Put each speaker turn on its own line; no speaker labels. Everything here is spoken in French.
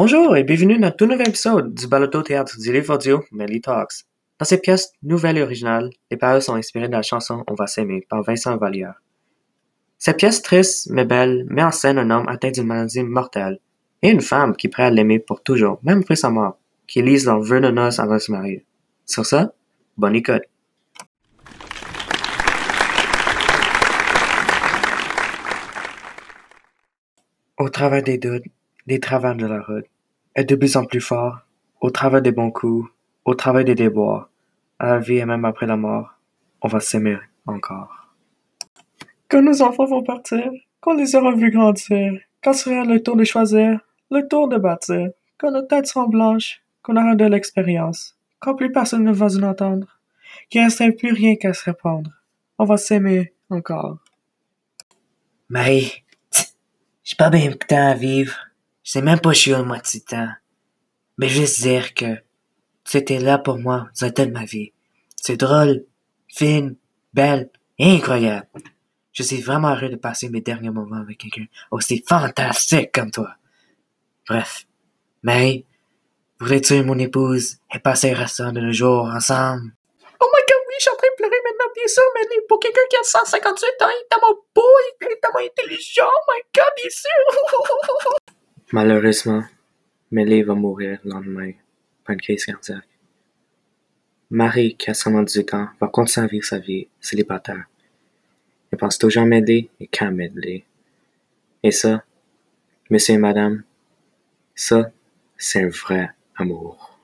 Bonjour et bienvenue dans tout nouvel épisode du balado théâtre du livre audio Melly Talks. Dans cette pièce nouvelle et originale, les paroles sont inspirées de la chanson On va s'aimer par Vincent Vallière. Cette pièce triste mais belle met en scène un homme atteint d'une maladie mortelle et une femme qui prête à l'aimer pour toujours, même après sa mort, qui lisent leur vœu de noces avant de se marier. Sur ça, bonne écoute. Au travers des doutes, des travers de la route, et de plus en plus fort, au travers des bons coups, au travers des déboires, à la vie et même après la mort, on va s'aimer encore. Quand nos enfants vont partir, qu'on les aura vus grandir, quand sera le tour de choisir, le tour de bâtir, quand nos têtes seront blanches, qu'on aura de l'expérience, quand plus personne ne va nous entendre, qu'il ne resterait plus rien qu'à se répondre, on va s'aimer encore.
Marie, j'ai pas bien de temps à vivre. Sais même pas moitié de temps. Mais juste dire que tu étais là pour moi durant toute ma vie. C'est drôle, fine, belle et incroyable. Je suis vraiment heureux de passer mes derniers moments avec quelqu'un aussi fantastique comme toi. Bref, Marie, voudrais-tu être mon épouse et passer le restant de nos jours ensemble?
Oh my god, oui, je suis en train de pleurer maintenant, bien sûr, mais pour quelqu'un qui a 158 ans, il est tellement beau, il est tellement intelligent, oh my god, bien sûr!
Malheureusement, Melly va mourir le lendemain par une crise cardiaque. Marie, qui a seulement 18 ans, va continuer sa vie célibataire. Elle pense toujours à m'aider et qu'à m'aider. Et ça, monsieur et madame, ça, c'est un vrai amour.